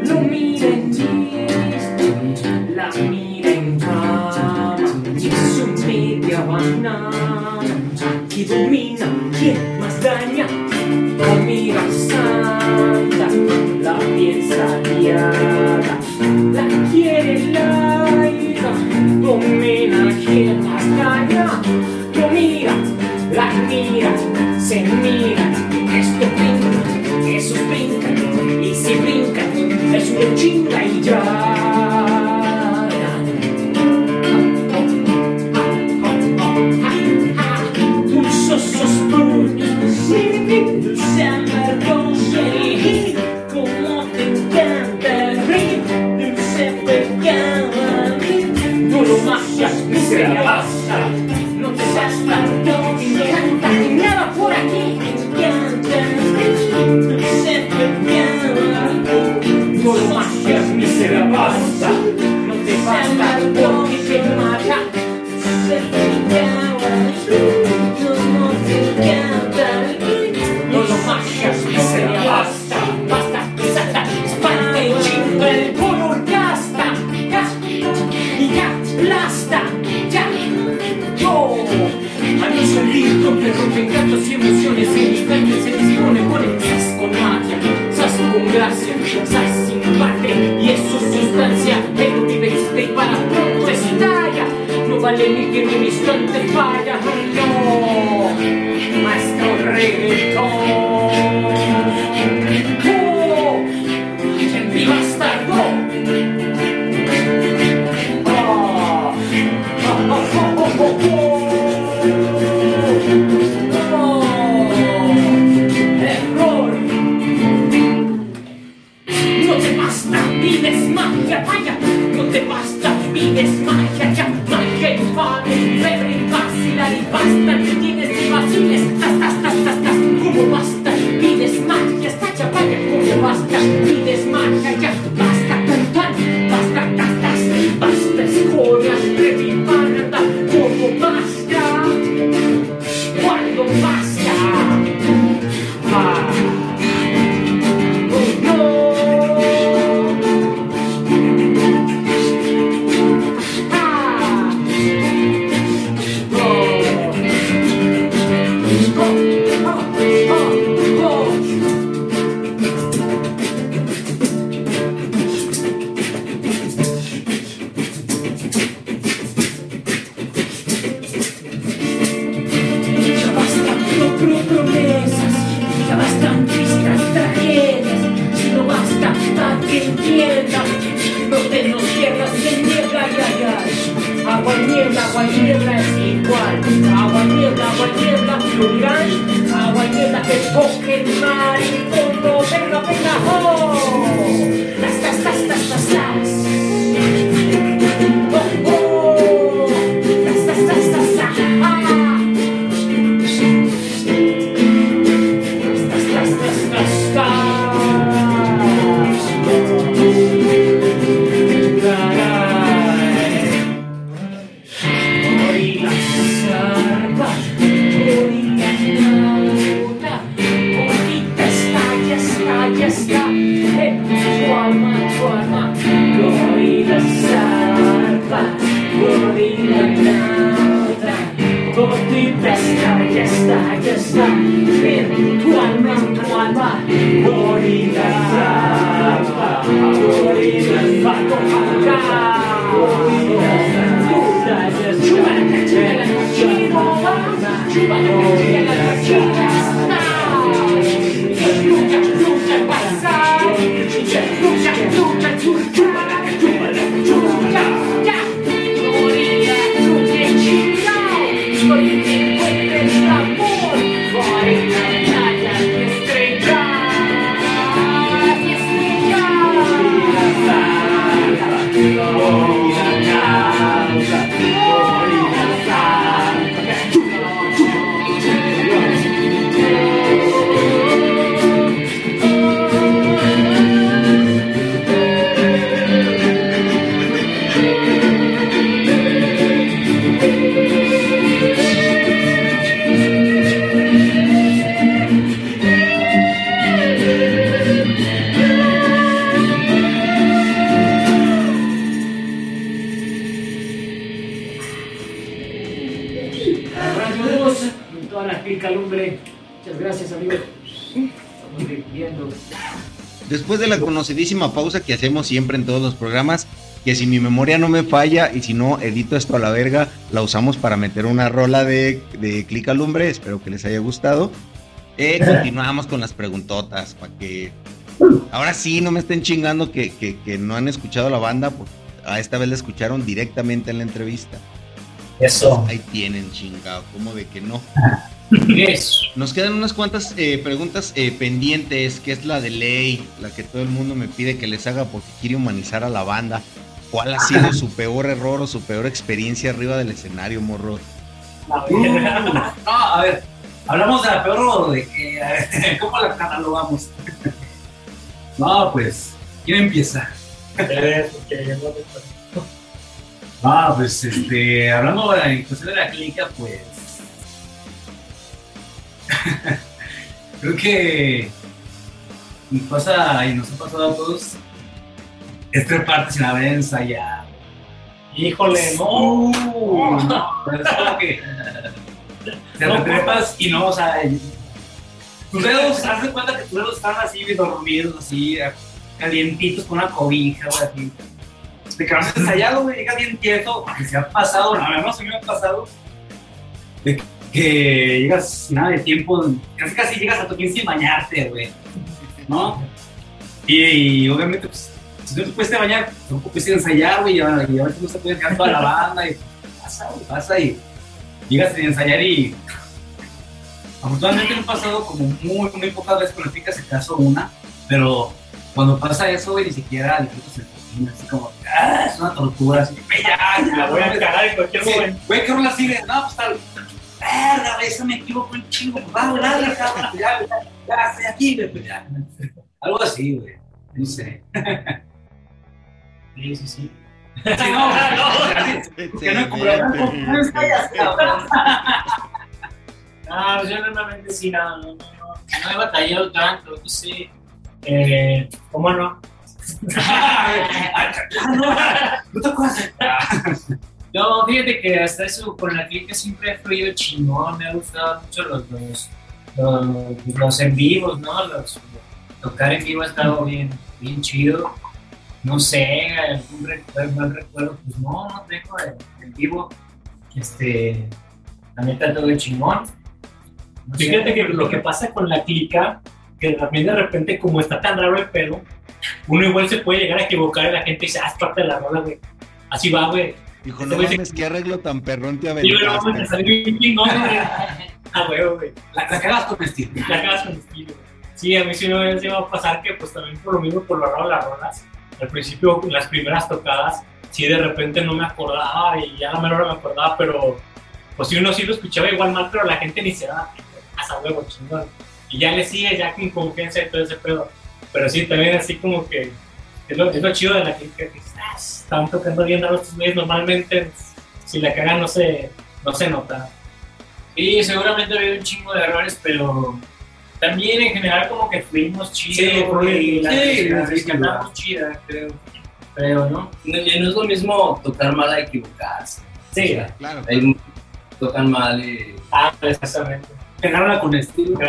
Speaker 7: lo miren triste, la miren cama, y su media banana, que domina, quien más daña, la mira santa, la piensa liada, la domina quien más daña, lo mira, la mira, se mira, esto brinca, esos brincan, y si brincan, es una chinga y ya. No promesas, ya bastan tristes tragedias, si no basta, a que entienda, no te nos pierdas en niebla, ya, ya. Agua y niebla, agua y niebla es igual. Agua y niebla, agua y niebla, fluirán. Agua y niebla que coge el mar y fondo, venga, venga, oh.
Speaker 1: Conocidísima pausa que hacemos siempre en todos los programas, que si mi memoria no me falla y si no edito esto a la verga, la usamos para meter una rola de, de Clic Alumbre. Espero que les haya gustado. Eh, continuamos con las preguntotas para que ahora sí no me estén chingando que, que- que no han escuchado la banda, porque a esta vez la escucharon directamente en la entrevista.
Speaker 3: Eso.
Speaker 1: Ahí tienen chingado, como de que no. Nos quedan unas cuantas eh, preguntas eh, pendientes, que es la de ley, la que todo el mundo me pide que les haga porque quiere humanizar a la banda. ¿Cuál ha sido su peor error o su peor experiencia arriba del escenario, morro?
Speaker 2: No, a ver, hablamos de la peor o de que, a ver, ¿cómo la catalogamos? No, pues, ¿quién empieza? Ah, pues, este, hablando de la inclusión de la clínica, pues, creo que nos pasa y nos ha pasado a todos es treparte sin haber ensayado.
Speaker 3: Híjole, no.
Speaker 2: No, es como que te
Speaker 3: No,
Speaker 2: trepas y no, o sea, tus dedos, haz de cuenta que tus dedos están así dormidos, así, calientitos con una cobija, güey, así. De que no has ensayado, güey, llegas bien tieso, que se ha pasado, no, a mí me ha pasado, de que llegas nada de tiempo, casi casi llegas a tu 15 sin bañarte, güey, ¿no? Y, y obviamente, pues, si no te puedes bañar, tampoco a ensayar, güey, y a, y a veces no se puede quedar toda la banda, y pasa, güey, pasa, y llegas a ensayar y afortunadamente me ha pasado como muy, muy pocas veces con el pica, si acaso una, pero cuando pasa eso, güey, ni siquiera disfrutas el cocina, así como, ah, es una tortura, así, "Ve ya,
Speaker 4: la voy a cagar en cualquier momento.
Speaker 2: güey, ¿qué rola sigue? No, pues tal. Verga, güey, eso me equivoco un chingo. pues, Va, dale, cabrón. Ya, ya, ya, estoy aquí, güey, pues ya. Algo así, güey. No sé.
Speaker 4: Sí, sí, sí.
Speaker 2: Sí, no, no. Que no.
Speaker 3: Ah,
Speaker 4: No, pues yo normalmente sí, no, no, no, no, no he batallado tanto, no sé. Eh, ¿Cómo no?
Speaker 2: ¿No te acuerdas?
Speaker 3: No, fíjate que hasta eso con la clica siempre he fluido chingón, me ha gustado mucho los, los, los, los en vivos, ¿no? Los, tocar en vivo ha estado bien, bien chido. No sé, algún recuerdo, mal recuerdo, pues no, no tengo en vivo. Este, la neta todo chingón. No sé.
Speaker 4: Fíjate que lo que pasa con la clica, que también de repente, como está tan raro el pedo, uno igual se puede llegar a equivocar y la gente dice, ah, es parte de la rola, güey. Así va, güey.
Speaker 1: Dijo, no mames, qué arreglo tan perrón te
Speaker 4: Y luego vamos a
Speaker 1: aventaste.
Speaker 4: salir bien chingón, güey. Ah, güey, güey.
Speaker 2: La, cagas con estilo.
Speaker 4: La cagas con estilo. Sí, a mí sí me sí me va a pasar que, pues también por lo mismo, por lo raro de las rolas, al principio, las primeras tocadas, sí de repente no me acordaba y ya a la menor me acordaba, pero pues sí uno sí lo escuchaba igual mal, pero la gente ni se da hasta huevo chingón. Y ya le sigue, ya con confianza y todo ese pedo. Pero sí, también así como que es lo, es lo chido de la crítica, que están tocando bien a los medios, normalmente si la cagan no se, no se nota.
Speaker 3: Sí, seguramente ha habido un chingo de errores, pero también en general como que fuimos
Speaker 2: Sí,
Speaker 3: chidos, güey, la,
Speaker 2: sí,
Speaker 3: la
Speaker 2: sí,
Speaker 3: chida, creo. Creo, ¿no?
Speaker 5: No, y no es lo mismo tocar mal a equivocarse.
Speaker 4: Sí,
Speaker 5: O sea,
Speaker 1: Claro.
Speaker 5: ahí tocan mal y
Speaker 4: ah, exactamente.
Speaker 2: Pegarla con estilo.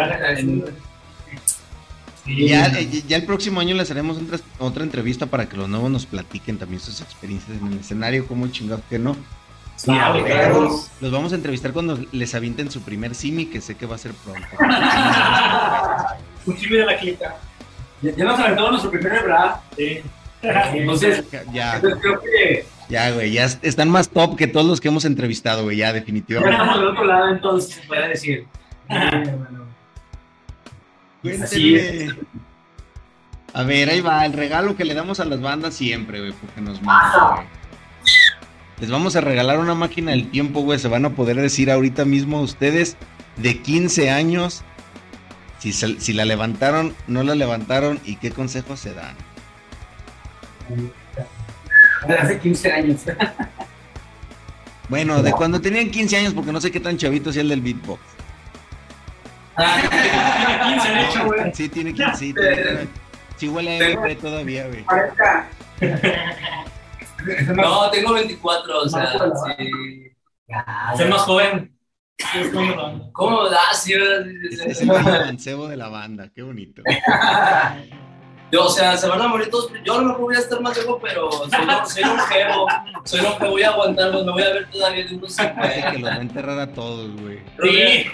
Speaker 1: Y ya, eh, ya el próximo año les haremos otra, otra entrevista para que los nuevos nos platiquen también sus experiencias en el escenario, cómo chingado que no.
Speaker 4: Sí,
Speaker 2: Ah.
Speaker 1: Los vamos a entrevistar cuando les avienten su primer simi, que sé que va a ser pronto.
Speaker 4: Un chimi de la clica.
Speaker 2: Ya, ya nos aventamos nuestro primer brad.
Speaker 4: Sí.
Speaker 2: Entonces,
Speaker 1: Ya,
Speaker 2: entonces creo que
Speaker 1: ya, güey, ya est- están más top que todos los que hemos entrevistado, güey, ya
Speaker 2: ya
Speaker 1: definitivamente.
Speaker 2: estamos del otro lado, entonces se puede decir. Así
Speaker 1: Cuéntenme. A ver, ahí va, el regalo que le damos a las bandas siempre, güey, porque nos manda, güey. Les vamos a regalar una máquina del tiempo, güey. Se van a poder decir ahorita mismo ustedes de 15 años si, se- si la levantaron, no la levantaron y qué consejos se dan.
Speaker 2: Hace 15 años.
Speaker 1: Bueno, de cuando tenían 15 años, porque no sé qué tan chavito sea el del beatbox.
Speaker 4: Güey.
Speaker 1: Sí, tiene 15, sí, tiene- sí huele a hombre todavía, güey.
Speaker 6: Parezca.
Speaker 5: No, tengo 24, o sea, sí.
Speaker 4: Ser más joven.
Speaker 5: ¿Cómo da? Sí,
Speaker 1: Es, el mancebo de la banda, qué bonito.
Speaker 5: Yo, o sea, se van a morir todos. Yo a lo mejor voy a estar más viejo, pero soy, soy longevo. Soy longevo, voy a aguantar, me voy a ver todavía de unos
Speaker 1: Parece que
Speaker 5: 50.
Speaker 1: los va a enterrar a todos, güey.
Speaker 4: Sí.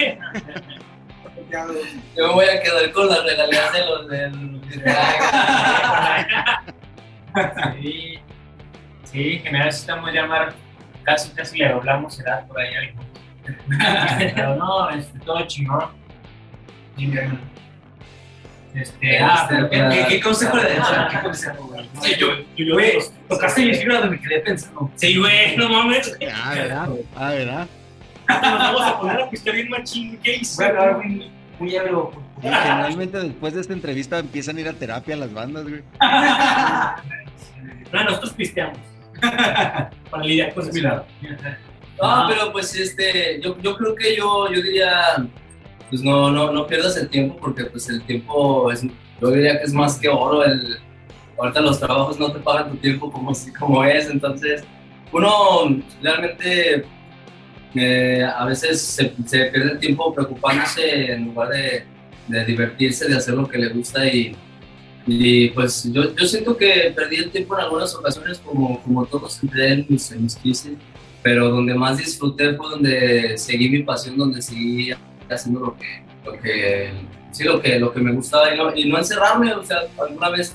Speaker 5: Yo me voy a quedar con las regalías de los del.
Speaker 3: Sí, sí, en general sí estamos ya mar- casi casi le doblamos edad por ahí algo. Pero no, este, todo chingón. Este, ah, pero
Speaker 2: ¿Qué, qué, consejo le das? ¿Qué consejo, güey?
Speaker 4: Sí, yo, yo, yo,
Speaker 2: Güey, tocaste mi fibra donde me quedé pensando.
Speaker 4: Sí, güey, no mames.
Speaker 1: Ah, ¿verdad? Ah, ¿verdad?
Speaker 4: Nos vamos a poner a pistear bien machín. ¿Qué hizo?
Speaker 2: Hablar muy, ebrio.
Speaker 1: Sí, generalmente después de esta entrevista empiezan a ir a terapia las bandas, güey.
Speaker 4: No, nosotros pisteamos. Para lidiar con eso.
Speaker 2: Mira.
Speaker 5: No, pero pues este, yo, yo creo que yo, yo diría, pues no, no, no pierdas el tiempo porque pues el tiempo es, yo diría que es más que oro, el, ahorita los trabajos no te pagan tu tiempo como, como es, entonces uno realmente eh, a veces se, pierde el tiempo preocupándose en lugar de, divertirse, de hacer lo que le gusta y, pues yo, yo siento que perdí el tiempo en algunas ocasiones como, como todos entré en mis, en mis crisis pero donde más disfruté fue donde seguí mi pasión, donde seguí haciendo lo que, lo que, sí, lo que, lo que me gustaba y y no encerrarme, o sea, alguna vez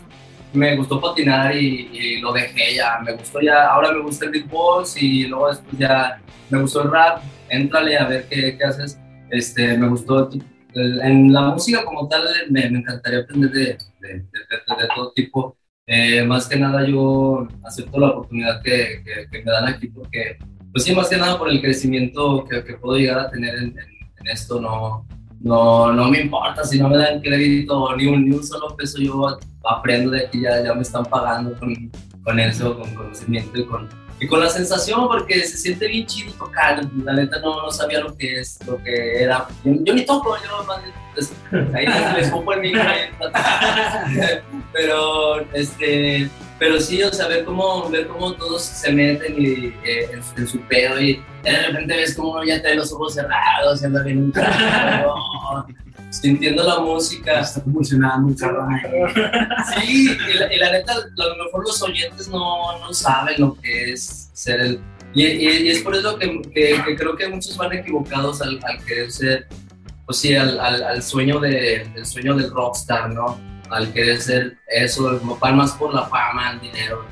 Speaker 5: me gustó patinar y, y lo dejé ya, me gustó ya, ahora me gusta el beatbox y luego después ya me gustó el rap, éntrale a ver qué, qué haces, este, me gustó, en la música como tal me, me encantaría aprender de, de, de- de- de todo tipo, Eh, más que nada yo acepto la oportunidad que, que- que me dan aquí porque, pues sí, más que nada por el crecimiento que, que puedo llegar a tener en, en- en esto, no, no, no me importa si no me dan crédito ni un, ni un solo peso, yo aprendo de aquí, ya, ya me están pagando con, con eso, con conocimiento y con, y con la sensación, porque se siente bien chido tocar, la neta no, no sabía lo que es, lo que era, yo, yo ni toco, yo más pues, ahí les, les pongo el micro, pero este pero sí o sea ver cómo ver cómo todos se meten y, eh, en, en su pedo y de repente ves como uno ya tiene los ojos cerrados y anda bien un trago, sintiendo la música
Speaker 2: Está un cabrón.
Speaker 5: sí y la, y la neta a lo mejor los oyentes no, no saben lo que es ser el y, y- y es por eso que, que- que creo que muchos van equivocados al, al querer ser pues sí al, al, al sueño de, el sueño del rockstar no al querer ser eso, van más por la fama, el dinero,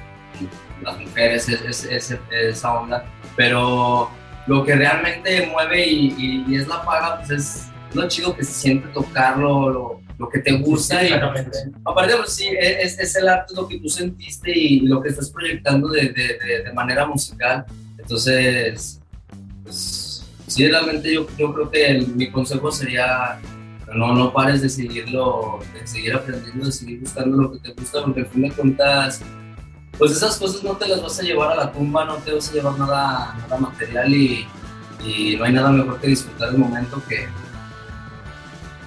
Speaker 5: las mujeres, es, es- es- esa onda. Pero lo que realmente mueve y, y- y es la paga, pues es lo chido que se siente tocarlo, lo, lo que te gusta. y
Speaker 4: Exactamente.
Speaker 5: Aparte, pues sí, es, es el arte lo que tú sentiste y lo que estás proyectando de, de- de- de manera musical. Entonces, pues sí, realmente yo, yo creo que el- mi consejo sería no, no pares de seguirlo, de seguir aprendiendo, de seguir buscando lo que te gusta, porque al fin de cuentas, pues esas cosas no te las vas a llevar a la tumba, no te vas a llevar nada, nada material y, y no hay nada mejor que disfrutar el momento que,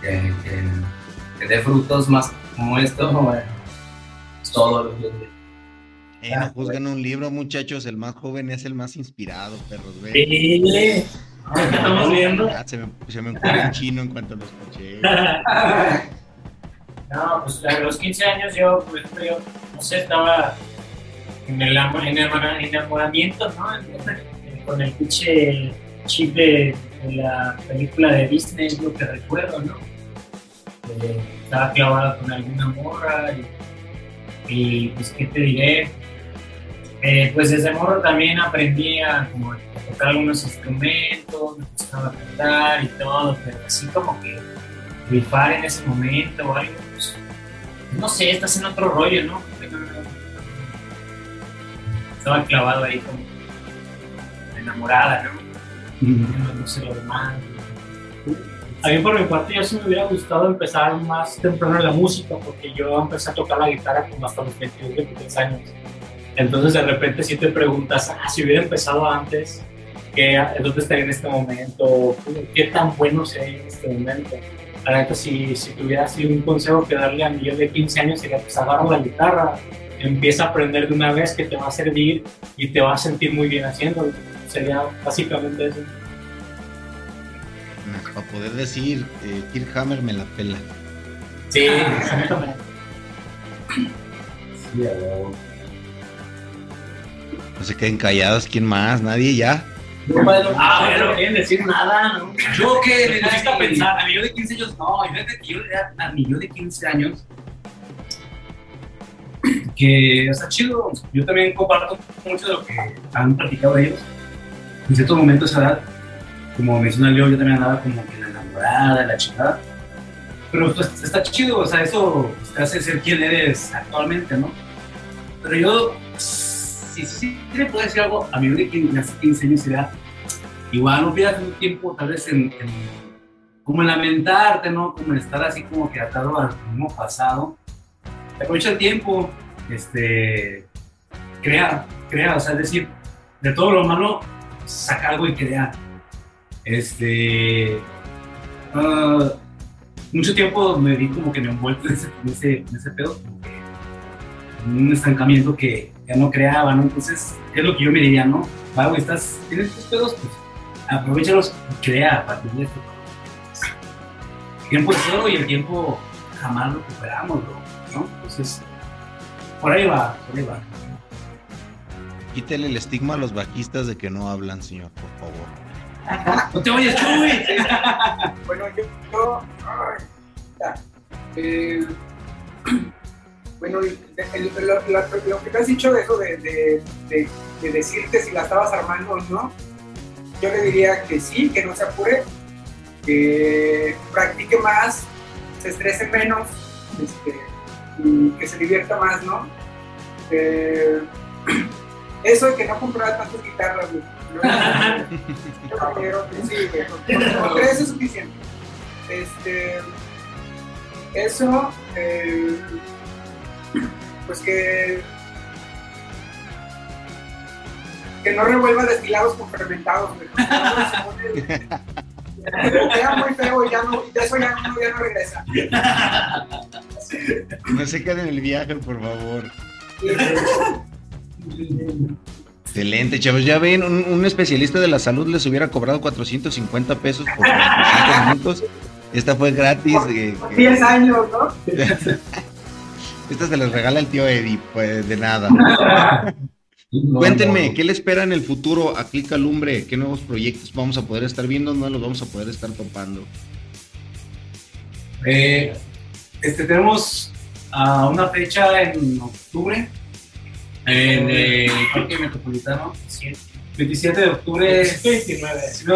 Speaker 5: que, que, que dé frutos más como esto. bueno, es todo lo que
Speaker 1: Eh, no juzguen un libro, muchachos. El más joven es el más inspirado, perros. Ve.
Speaker 4: Sí. ¿Qué estamos viendo?
Speaker 1: Se me, se me ocurrió en chino en cuanto lo escuché.
Speaker 3: No, pues a los 15 años yo, por ejemplo, yo, no sé, estaba en el, en el enamora- enamoramiento, ¿no? Con el pinche chip de, de la película de Disney, es lo que recuerdo, ¿no? Eh, estaba clavada con alguna morra y, y, pues, ¿qué te diré? Eh, pues desde morro también aprendí a, como, tocar algunos instrumentos, me gustaba cantar y todo, pero así como que rifar en ese momento o algo, pues, no sé, estás en otro rollo, ¿no? Estaba clavado ahí como enamorada, ¿no? No, no sé lo demás.
Speaker 4: A mí por mi parte yo sí me hubiera gustado empezar más temprano en la música porque yo empecé a tocar la guitarra como hasta los 22, 23 años. Entonces de repente si te preguntas, ah, si hubiera empezado antes, ¿qué, ¿dónde estaría en este momento? ¿Qué tan bueno sería en este momento? La neta, si, si tuviera así un consejo que darle a mi yo de 15 años sería pues agarra la guitarra, empieza a aprender de una vez que te va a servir y te va a sentir muy bien haciéndolo. Sería básicamente eso.
Speaker 1: Para poder decir, eh, Kirk Hammer me la pela.
Speaker 4: Sí, exactamente.
Speaker 1: No se queden callados, ¿quién más? Nadie ya.
Speaker 2: Ah,
Speaker 4: no
Speaker 2: bueno.
Speaker 4: quieren decir nada, ¿no?
Speaker 2: Yo que
Speaker 4: Me
Speaker 2: le
Speaker 4: pusiste a
Speaker 2: a
Speaker 4: pensar.
Speaker 2: A mi yo de 15 años, no, fíjate que yo a mi yo de 15 años. Que está chido. Yo también comparto mucho de lo que han platicado ellos. En ciertos momentos, esa edad, como menciona Leo, yo también andaba como que la enamorada, la chingada. Pero pues, está chido, o sea, eso te hace ser quien eres actualmente, ¿no? Pero yo, si sí le puedo decir algo a mi yo de 15, hace 15 años de edad, igual no pierdas un tiempo tal vez en, como en lamentarte, ¿no? Como en estar así como que atado al mismo pasado. Aprovecha el tiempo, este, crea, crea, o sea, es decir, de todo lo malo, saca algo y crea. Este, ah, mucho tiempo me vi como que me envuelto en ese, en ese, pedo, como que un estancamiento que ya no creaba, ¿no? Entonces, es lo que yo me diría, ¿no? Güey, estás, tienes estos pedos, pues aprovechalos y crea a partir de esto. El tiempo es oro y el tiempo jamás lo recuperamos, bro, ¿no? Entonces, por ahí va, por ahí va.
Speaker 1: Quítele el estigma a los bajistas de que no hablan, señor, por favor.
Speaker 2: No te vayas, Chuy.
Speaker 6: Bueno, yo, yo ay, ya. Eh, bueno, lo, que te has dicho de eso de, de- de- de decirte si la estabas armando o no, yo le diría que sí, que no se apure, que practique más, se estrese menos este, y que se divierta más, ¿no? Este, eso de que no compraba tantas guitarras. Yo- creo sí. Con- tres es suficiente. Este, eso, eh, pues que que no revuelva destilados con fermentados, güey. Queda muy feo y ya no, y eso ya no, ya no regresa.
Speaker 1: No se queden en el viaje, por favor. Excelente, chavos. Ya ven, un, un especialista de la salud les hubiera cobrado 450 pesos por 45 minutos. Esta fue gratis. eh, que-
Speaker 6: 10 años, ¿no?
Speaker 1: esta se les regala el tío Eddie, pues de nada. Cuéntenme, ¿qué le espera en el futuro a Clica Lumbre? ¿Qué nuevos proyectos vamos a poder estar viendo? ¿No los vamos a poder estar topando?
Speaker 2: Eh, este, tenemos ah, una fecha en octubre en el Parque Metropolitano. 27 de octubre.
Speaker 4: 29.
Speaker 2: Si no,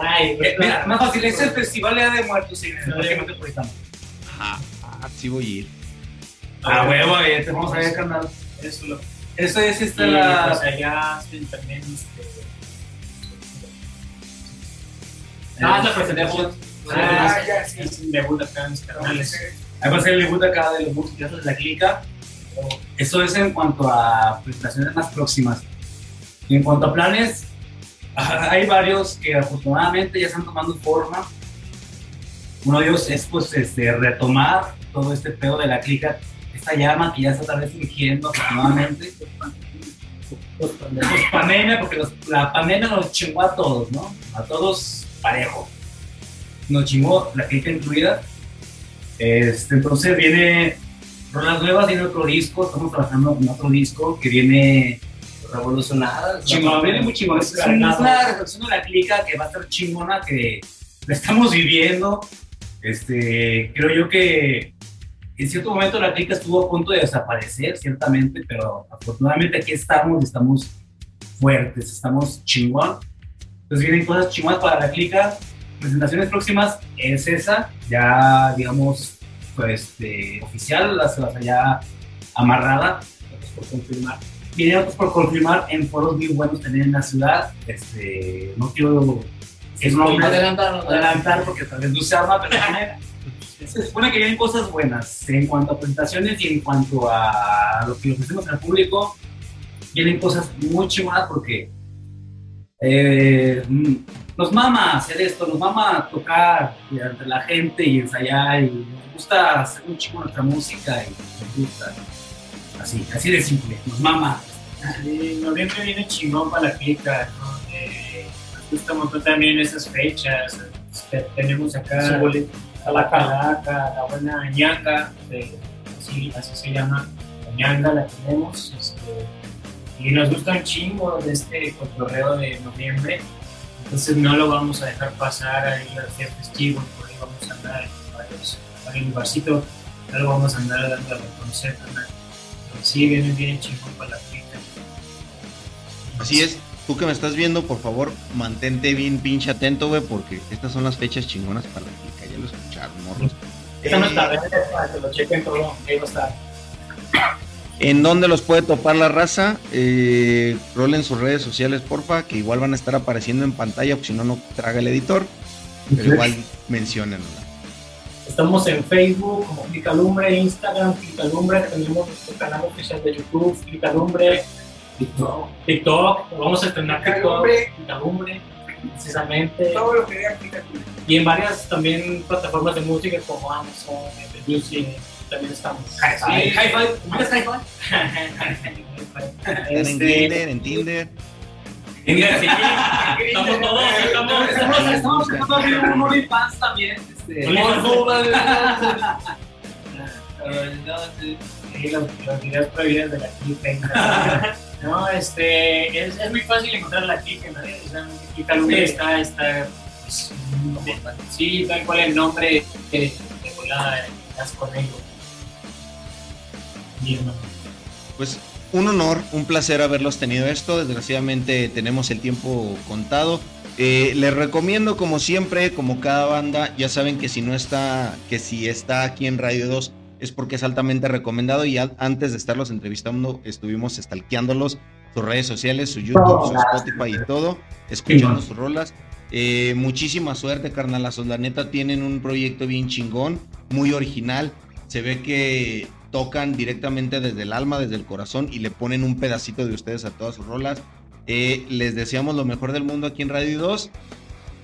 Speaker 4: Ay,
Speaker 2: eh, mira, más fácil, es el Festival de Muertos en el Parque Metropolitano.
Speaker 1: Ah, sí voy a ir.
Speaker 2: Ah, huevo, eh, te vamos a ver, carnal.
Speaker 4: Eso lo.
Speaker 2: Eso es esta
Speaker 4: Y,
Speaker 2: la.
Speaker 4: pues allá también. Este,
Speaker 2: Ah, es la presentación.
Speaker 6: Ah, ya, sí.
Speaker 4: Es un debut acá en mis canales.
Speaker 2: Ahí va a ser el debut acá de los músicos de la clica. Eso es en cuanto a presentaciones más próximas. Y en cuanto a planes, ah, hay varios que afortunadamente ya están tomando forma. Uno de ellos es pues este, retomar todo este pedo de la clica, esta llama que ya está tal vez surgiendo afortunadamente. Pues pandemia, porque los- la pandemia nos chingó a todos, ¿no? A todos parejo. Nos chingó, la clica incluida. Este, entonces viene rolas nuevas, viene otro disco, estamos trabajando en otro disco que viene
Speaker 5: Revolucionadas.
Speaker 2: chingón, viene muy chingón. Es una reflexión de la clica que va a estar chingona, que la estamos viviendo. Este, creo yo que en cierto momento la clica estuvo a punto de desaparecer, ciertamente, pero afortunadamente aquí estamos, estamos fuertes, estamos chingón. Entonces vienen cosas chingonas para la clica. Presentaciones próximas es esa, ya digamos, pues, este, oficial, la las ya amarrada, otros por confirmar. Vienen otros por confirmar en foros muy buenos también en la ciudad. Este, no quiero es no
Speaker 5: Adelantar,
Speaker 2: adelantar porque tal vez no se arma, pero se supone que vienen cosas buenas en cuanto a presentaciones y en cuanto a lo que ofrecemos al público. Vienen cosas muy chingonas porque eh, mm, nos mama hacer esto, nos mama tocar ante la gente y ensayar y nos gusta hacer un chingo nuestra música y nos gusta. Así, así de simple, nos mama.
Speaker 4: Sí, noviembre viene chingón para la clica, ¿no? Eh, nos gusta un montón también esas fechas. Este, tenemos acá a la calaca, la buena eh, así, así se llama, la ñanga la tenemos. este, y nos gusta un chingo de este cotorreo de noviembre, entonces no lo vamos a dejar pasar ahí a hacer festivos, por ahí vamos a andar en varios, varios lugarcitos, no lo vamos a andar dando a carnal. Pero sí, viene bien chingón para la clica.
Speaker 1: Así es. Tú que me estás viendo, por favor, mantente bien pinche atento, güey, porque estas son las fechas chingonas para la morros.
Speaker 4: Esta no
Speaker 1: Eh,
Speaker 4: está, ¿verdad? para que lo chequen todo, ahí va a estar.
Speaker 1: ¿En dónde los puede topar la raza? Eh, rolen sus redes sociales, porfa, que igual van a estar apareciendo en pantalla, porque si no, no traga el editor. Pero igual menciónenla.
Speaker 4: Estamos en Facebook como Clicalumbre, Instagram Clicalumbre, tenemos nuestro canal oficial de YouTube, Clicalumbre, TikTok, vamos a estrenar TikTok,
Speaker 6: Clicalumbre.
Speaker 4: Precisamente,
Speaker 6: Todo lo que
Speaker 4: y en varias también plataformas de música como Amazon, Apple Music, también estamos.
Speaker 2: Hi-fi, ¿cómo es hi-fi?
Speaker 1: Están en
Speaker 4: Este,
Speaker 1: Tinder, en Tinder.
Speaker 4: sí, estamos todos, estamos,
Speaker 2: Estamos, estamos abrir un OnlyFans también. Este,
Speaker 4: Sí, los, los videos prohibidos de la clica. No, este, es, es muy fácil encontrar la clica, ¿no? O sea, clica
Speaker 2: Sí.
Speaker 4: está, está, pues, sí, tal cual el nombre de, de volada, estás con ello. Bien, ¿no?
Speaker 1: Pues un honor, un placer haberlos tenido esto. Desgraciadamente tenemos el tiempo contado. Eh, les recomiendo, como siempre, como cada banda, ya saben que si no está, que si está aquí en Radio 2, es porque es altamente recomendado y antes de estarlos entrevistando estuvimos stalkeándolos, sus redes sociales, su YouTube, su Spotify y todo, escuchando sus rolas. Eh, muchísima suerte, carnalazos. La neta tienen un proyecto bien chingón, muy original. Se ve que tocan directamente desde el alma, desde el corazón y le ponen un pedacito de ustedes a todas sus rolas. Eh, les deseamos lo mejor del mundo aquí en Radio 2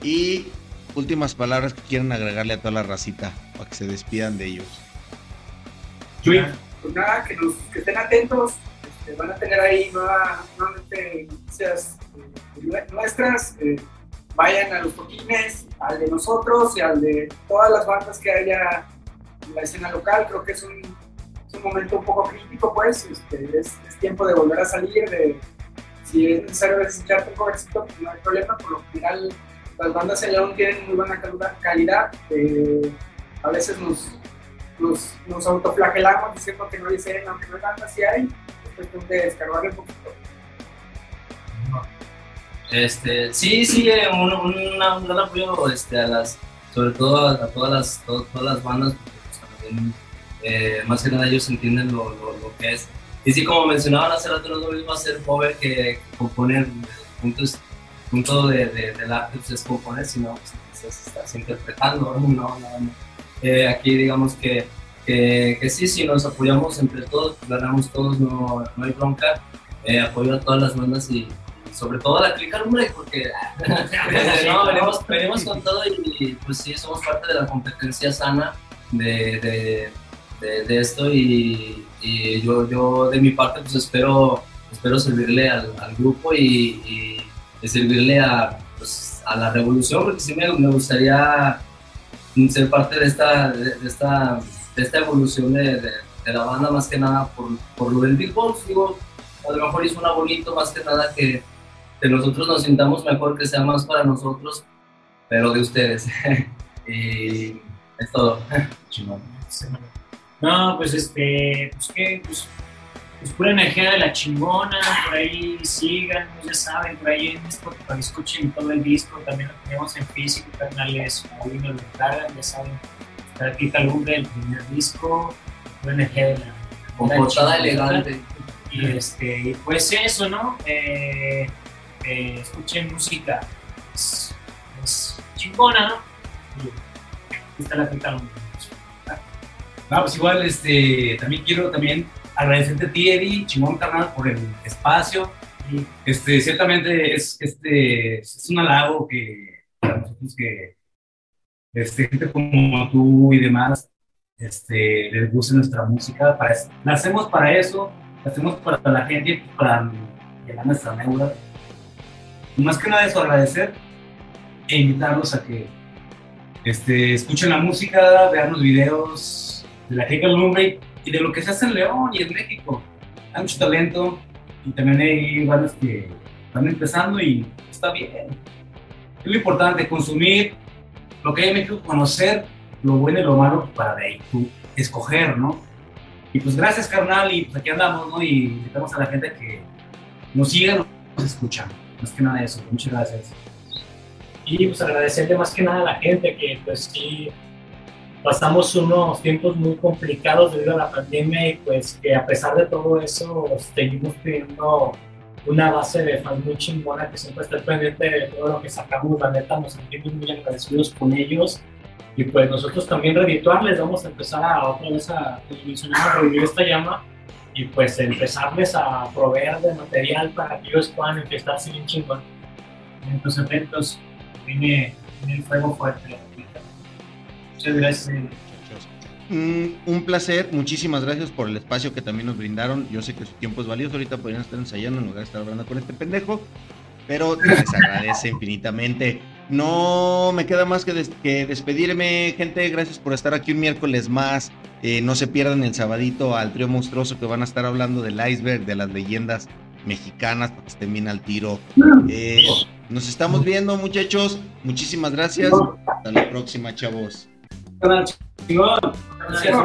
Speaker 1: y últimas palabras que quieran agregarle a toda la racita para que se despidan de ellos.
Speaker 6: Pues nada, que, nos, que estén atentos. este, van a tener ahí nueva, nuevamente noticias eh, nue- nuestras. eh, vayan a los toquines, al de nosotros y al de todas las bandas que haya en la escena local. Creo que es un, momento un poco crítico, pues. este, es, es tiempo de volver a salir. De, si es necesario desecharte un covercito, pues no hay problema. Por lo general, las bandas en León tienen muy buena calidad eh, a veces nos, nos, nos autoflagelamos diciendo que no hay escena, aunque no hay sí hay. Es de descargarle un poquito.
Speaker 5: Este, sí, sí, eh, un, una- un gran apoyo este, a las, sobre todo a, todas, las, to- todas las bandas, porque pues, también, eh, más que nada ellos entienden lo, lo, que es. Y sí, como mencionaban hace rato, no lo mismo hacer cover que, que componer puntos, punto de, de, del arte pues, es componer, sino pues, estás, interpretando. No, no, no. Eh, aquí digamos que, que, que sí, si nos apoyamos entre todos, pues, ganamos todos, no, no hay bronca. Eh, apoyo a todas las bandas y, sobre todo a la clica hombre porque no, venimos, venimos con todo y, y, pues sí somos parte de la competencia sana de, de, de, de esto y, y yo, yo de mi parte pues espero espero servirle al, al grupo y, y- servirle a, pues, a la revolución porque sí me, me gustaría ser parte de esta de, esta de esta evolución de, la banda más que nada por, por lo del Big Boss digo a lo mejor hizo una bonito más que nada que que nosotros nos sintamos mejor, que sea más para nosotros, pero de ustedes. y es todo.
Speaker 3: No, pues este, pues que, pues, pues pura energía de la chingona, por ahí sigan, ya saben, por ahí en Spotify escuchen todo el disco, también lo tenemos en físico, canales, ahí nos lo encargan, ya saben, está aquí Calumbre, el primer disco, pura energía de la
Speaker 5: Con portada elegante.
Speaker 3: Y este, y pues eso, ¿no? Eh, eh, escuchen música, es, es chingona, ¿no? Y aquí está la Calumbre.
Speaker 2: Ah, pues igual, este, también quiero también agradecerte a ti, Eddie, chingón carnal, por el espacio. Este, ciertamente es, este, es un halago que para nosotros que este, gente como tú y demás este, les guste nuestra música. Para eso- la hacemos para eso, la hacemos para la gente, para llenar nuestra neura. Y más que nada eso, agradecer e invitarlos a que este, escuchen la música, vean los videos de la Clica Lumbre y de lo que se hace en León y en México. Hay mucho talento y también hay bandas que están empezando y está bien. Es lo importante, consumir lo que hay en México, conocer lo bueno y lo malo para de ahí tú escoger, ¿no? Y pues gracias, carnal, y pues aquí andamos, ¿no? Y invitamos a la gente que nos siga, nos escucha. Más que nada eso. Muchas gracias.
Speaker 3: Y pues agradecerle más que nada a la gente que pues sí pasamos unos tiempos muy complicados debido a la pandemia y pues que a pesar de todo eso seguimos teniendo una base de fans muy chingona que siempre está pendiente de todo lo que sacamos, la neta nos sentimos muy agradecidos con ellos. Y pues nosotros también redituarles, vamos a empezar a otra vez a, como mencionaba, revivir esta llama y pues empezarles a proveer de material para que ellos puedan empezarse bien chingón. En estos eventos viene, viene el fuego fuerte. Muchas gracias.
Speaker 1: un placer, muchísimas gracias por el espacio que también nos brindaron. Yo sé que su tiempo es valioso, ahorita podrían estar ensayando en lugar de estar hablando con este pendejo, pero les agradece infinitamente. No me queda más que, des- que despedirme, gente. Gracias por estar aquí un miércoles más. Eh, no se pierdan el sabadito al trío monstruoso que van a estar hablando del iceberg, de las leyendas mexicanas, para que estén bien al tiro. Eh, nos estamos viendo, muchachos. Muchísimas gracias. Hasta la próxima, chavos.
Speaker 2: Carnal, chingón. Gracias.